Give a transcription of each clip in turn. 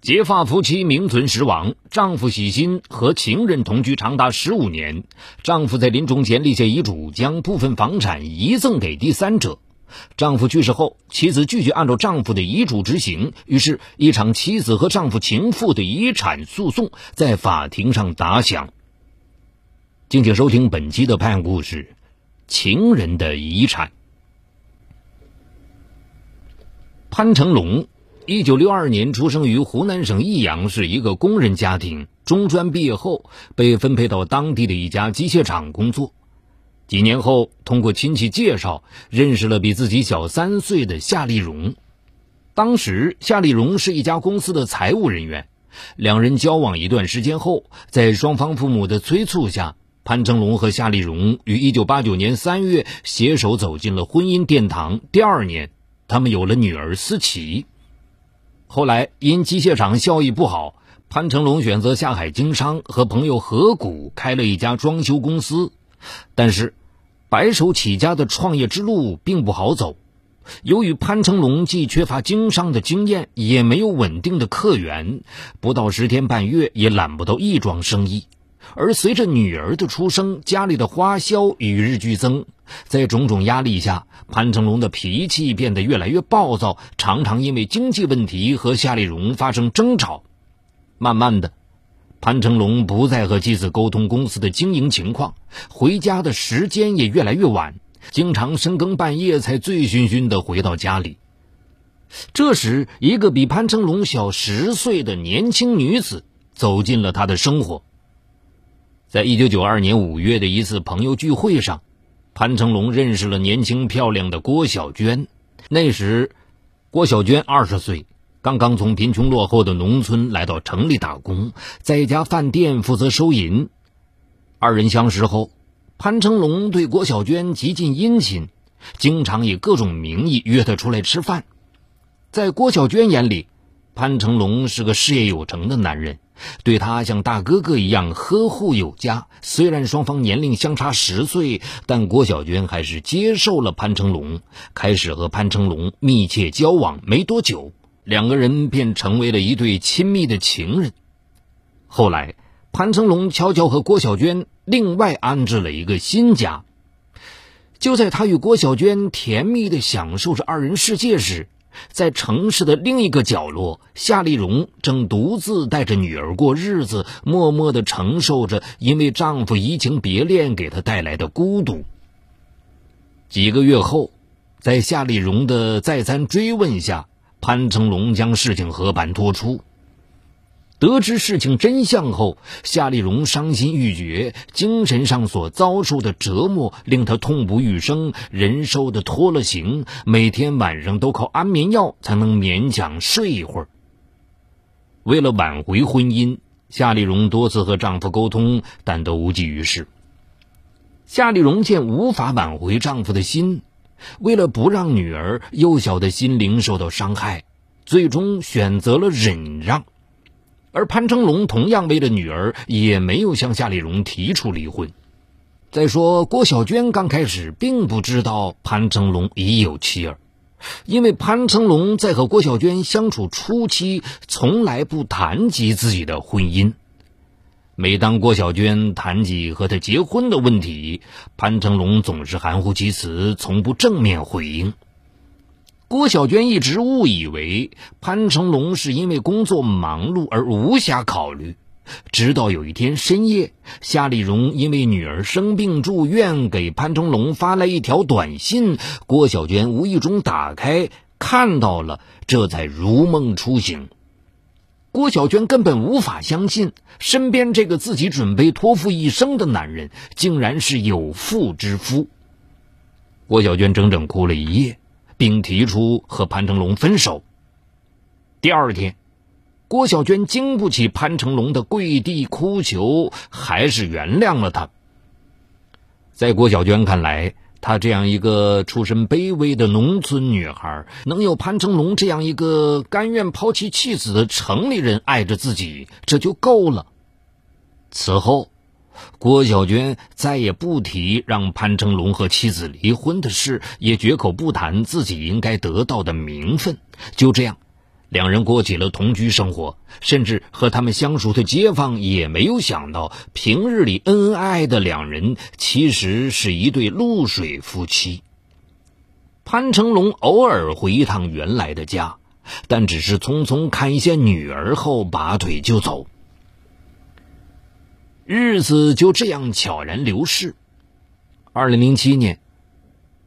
结发夫妻名存实亡，丈夫喜新和情人同居长达十五年。丈夫在临终前立下遗嘱，将部分房产遗赠给第三者。丈夫去世后，妻子拒绝按照丈夫的遗嘱执行，于是，一场妻子和丈夫情妇的遗产诉讼在法庭上打响。敬请收听本期的判案故事：情人的遗产。潘成龙。一九六二年出生于湖南省益阳市一个工人家庭，中专毕业后被分配到当地的一家机械厂工作。几年后，通过亲戚介绍，认识了比自己小三岁的夏丽蓉。当时，夏丽蓉是一家公司的财务人员。两人交往一段时间后，在双方父母的催促下，潘成龙和夏丽蓉于一九八九年三月携手走进了婚姻殿堂。第二年，他们有了女儿思琪。后来因机械厂效益不好，潘成龙选择下海经商，和朋友合股开了一家装修公司。但是，白手起家的创业之路并不好走。由于潘成龙既缺乏经商的经验，也没有稳定的客源，不到十天半月也揽不到一桩生意。而随着女儿的出生，家里的花销与日俱增，在种种压力下，潘成龙的脾气变得越来越暴躁，常常因为经济问题和夏丽蓉发生争吵。慢慢的，潘成龙不再和妻子沟通公司的经营情况，回家的时间也越来越晚，经常深更半夜才醉醺醺的回到家里。这时，一个比潘成龙小十岁的年轻女子走进了他的生活。在一九九二年五月的一次朋友聚会上，潘成龙认识了年轻漂亮的郭小娟。那时，郭小娟二十岁，刚刚从贫穷落后的农村来到城里打工，在一家饭店负责收银。二人相识后，潘成龙对郭小娟极尽殷勤，经常以各种名义约她出来吃饭。在郭小娟眼里，潘成龙是个事业有成的男人。对他像大哥哥一样呵护有加。虽然双方年龄相差十岁，但郭小娟还是接受了潘成龙，开始和潘成龙密切交往。没多久，两个人便成为了一对亲密的情人。后来，潘成龙悄悄和郭小娟另外安置了一个新家。就在他与郭小娟甜蜜的享受着二人世界时，在城市的另一个角落，夏丽蓉正独自带着女儿过日子，默默的承受着因为丈夫移情别恋给她带来的孤独。几个月后，在夏丽蓉的再三追问下，潘成龙将事情和盘托出。得知事情真相后，夏丽蓉伤心欲绝，精神上所遭受的折磨令她痛不欲生，人瘦的脱了形，每天晚上都靠安眠药才能勉强睡一会儿。为了挽回婚姻，夏丽蓉多次和丈夫沟通，但都无济于事。夏丽蓉见无法挽回丈夫的心，为了不让女儿幼小的心灵受到伤害，最终选择了忍让。而潘成龙同样为了女儿，也没有向夏丽蓉提出离婚。再说，郭小娟刚开始并不知道潘成龙已有妻儿，因为潘成龙在和郭小娟相处初期，从来不谈及自己的婚姻。每当郭小娟谈及和他结婚的问题，潘成龙总是含糊其辞，从不正面回应。郭小娟一直误以为潘成龙是因为工作忙碌而无暇考虑，直到有一天深夜，夏丽蓉因为女儿生病住院，给潘成龙发来一条短信，郭小娟无意中打开看到了，这才如梦初醒。郭小娟根本无法相信，身边这个自己准备托付一生的男人，竟然是有妇之夫。郭小娟整整哭了一夜。并提出和潘成龙分手。第二天，郭小娟经不起潘成龙的跪地哭求，还是原谅了他。在郭小娟看来，她这样一个出身卑微的农村女孩，能有潘成龙这样一个甘愿抛弃妻子的城里人爱着自己，这就够了。此后。郭小娟再也不提让潘成龙和妻子离婚的事，也绝口不谈自己应该得到的名分。就这样，两人过起了同居生活，甚至和他们相熟的街坊也没有想到，平日里恩恩爱爱的两人其实是一对露水夫妻。潘成龙偶尔回一趟原来的家，但只是匆匆看一下女儿后拔腿就走。日子就这样悄然流逝。二零零七年，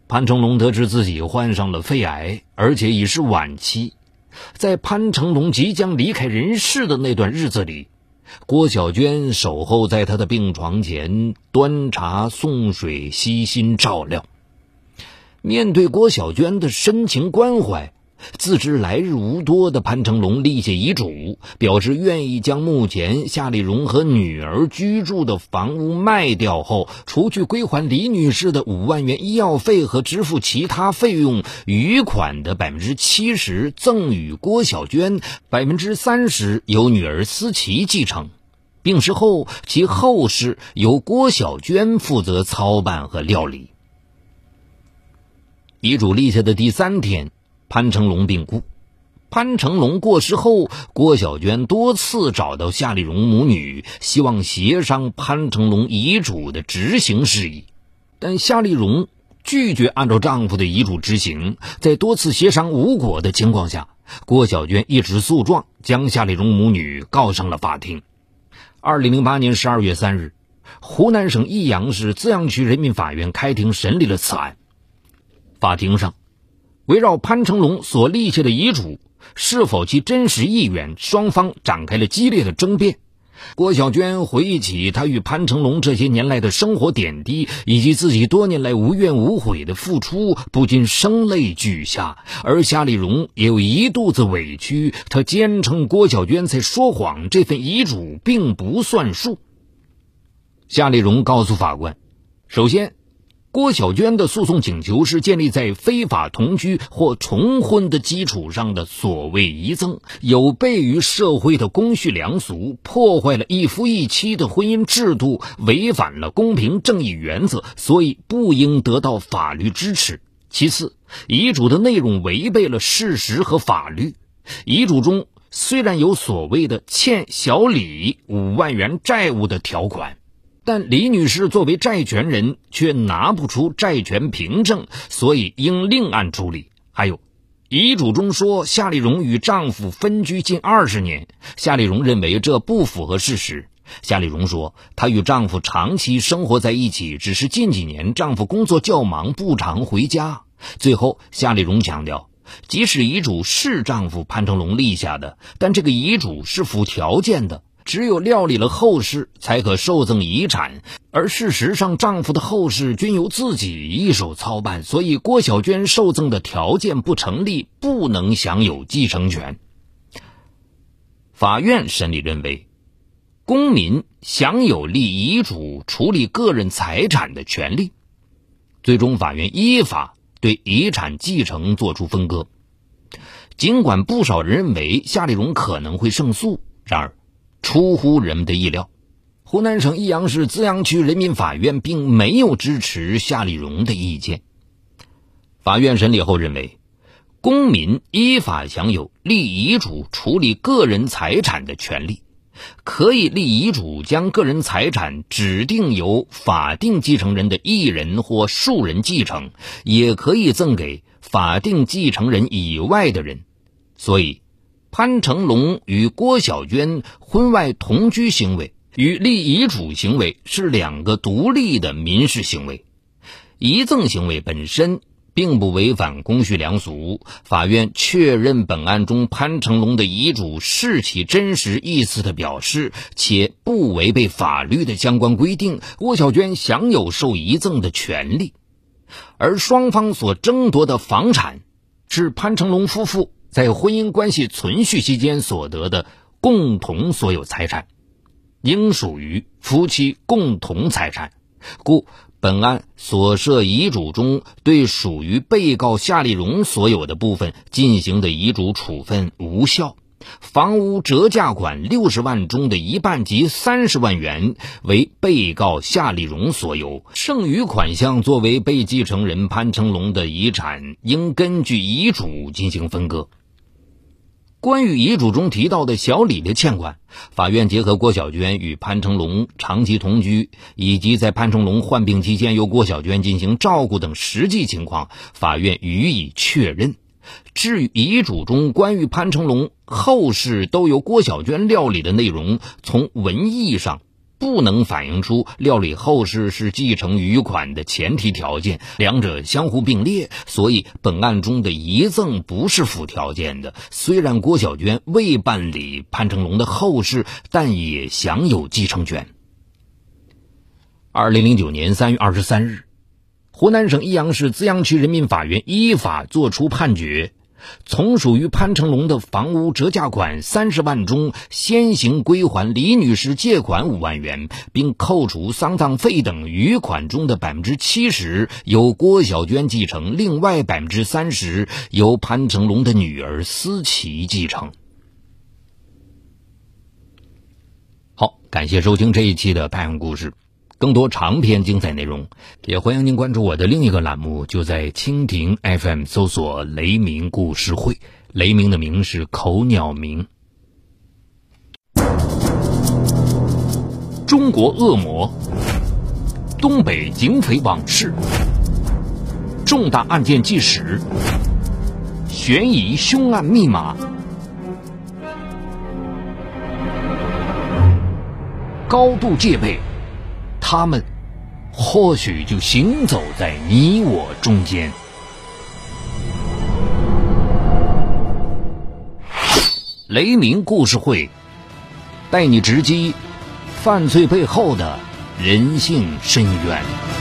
潘成龙得知自己患上了肺癌，而且已是晚期。在潘成龙即将离开人世的那段日子里，郭小娟守候在他的病床前，端茶送水，悉心照料。面对郭小娟的深情关怀。自知来日无多的潘成龙立下遗嘱，表示愿意将目前夏丽蓉和女儿居住的房屋卖掉后，除去归还李女士的五万元医药费和支付其他费用，余款的百分之七十赠与郭小娟，百分之三十由女儿思琪继承。病逝后，其后事由郭小娟负责操办和料理。遗嘱立下的第三天。潘成龙病故，潘成龙过世后，郭小娟多次找到夏丽荣母女，希望协商潘成龙遗嘱的执行事宜，但夏丽荣拒绝按照丈夫的遗嘱执行。在多次协商无果的情况下，郭小娟一纸诉状将夏丽荣母女告上了法庭。二零零八年十二月三日，湖南省益阳市资阳区人民法院开庭审理了此案。法庭上。围绕潘成龙所立下的遗嘱是否其真实意愿，双方展开了激烈的争辩。郭小娟回忆起她与潘成龙这些年来的生活点滴，以及自己多年来无怨无悔的付出，不禁声泪俱下。而夏丽荣也有一肚子委屈，她坚称郭小娟在说谎，这份遗嘱并不算数。夏丽荣告诉法官：“首先。”郭小娟的诉讼请求是建立在非法同居或重婚的基础上的所谓遗赠，有悖于社会的公序良俗，破坏了一夫一妻的婚姻制度，违反了公平正义原则，所以不应得到法律支持。其次，遗嘱的内容违背了事实和法律。遗嘱中虽然有所谓的欠小李五万元债务的条款。但李女士作为债权人，却拿不出债权凭证，所以应另案处理。还有，遗嘱中说夏丽荣与丈夫分居近二十年，夏丽荣认为这不符合事实。夏丽荣说，她与丈夫长期生活在一起，只是近几年丈夫工作较忙，不常回家。最后，夏丽荣强调，即使遗嘱是丈夫潘成龙立下的，但这个遗嘱是附条件的。只有料理了后事，才可受赠遗产。而事实上，丈夫的后事均由自己一手操办，所以郭小娟受赠的条件不成立，不能享有继承权。法院审理认为，公民享有立遗嘱、处理个人财产的权利。最终，法院依法对遗产继承作出分割。尽管不少人认为夏丽荣可能会胜诉，然而。出乎人们的意料，湖南省益阳市资阳区人民法院并没有支持夏丽荣的意见。法院审理后认为，公民依法享有立遗嘱、处理个人财产的权利，可以立遗嘱将个人财产指定由法定继承人的一人或数人继承，也可以赠给法定继承人以外的人。所以。潘成龙与郭小娟婚外同居行为与立遗嘱行为是两个独立的民事行为，遗赠行为本身并不违反公序良俗。法院确认本案中潘成龙的遗嘱是其真实意思的表示，且不违背法律的相关规定。郭小娟享有受遗赠的权利，而双方所争夺的房产是潘成龙夫妇。在婚姻关系存续期间所得的共同所有财产，应属于夫妻共同财产，故本案所涉遗嘱中对属于被告夏丽荣所有的部分进行的遗嘱处分无效。房屋折价款六十万中的一半及三十万元为被告夏丽荣所有，剩余款项作为被继承人潘成龙的遗产，应根据遗嘱进行分割。关于遗嘱中提到的小李的欠款，法院结合郭小娟与潘成龙长期同居，以及在潘成龙患病期间由郭小娟进行照顾等实际情况，法院予以确认。至于遗嘱中关于潘成龙后事都由郭小娟料理的内容，从文义上。不能反映出料理后事是继承余款的前提条件，两者相互并列，所以本案中的遗赠不是附条件的。虽然郭小娟未办理潘成龙的后事，但也享有继承权。二零零九年三月二十三日，湖南省益阳市资阳区人民法院依法作出判决。从属于潘成龙的房屋折价款三十万中，先行归还李女士借款五万元，并扣除丧葬费等余款中的百分之七十由郭小娟继承，另外百分之三十由潘成龙的女儿思琪继承。好，感谢收听这一期的拍案故事。更多长篇精彩内容，也欢迎您关注我的另一个栏目，就在蜻蜓 FM 搜索“雷鸣故事会”。雷鸣的鸣是口鸟鸣。中国恶魔，东北警匪往事，重大案件纪实，悬疑凶案密码，高度戒备。他们或许就行走在你我中间。雷鸣故事会带你直击犯罪背后的人性深渊。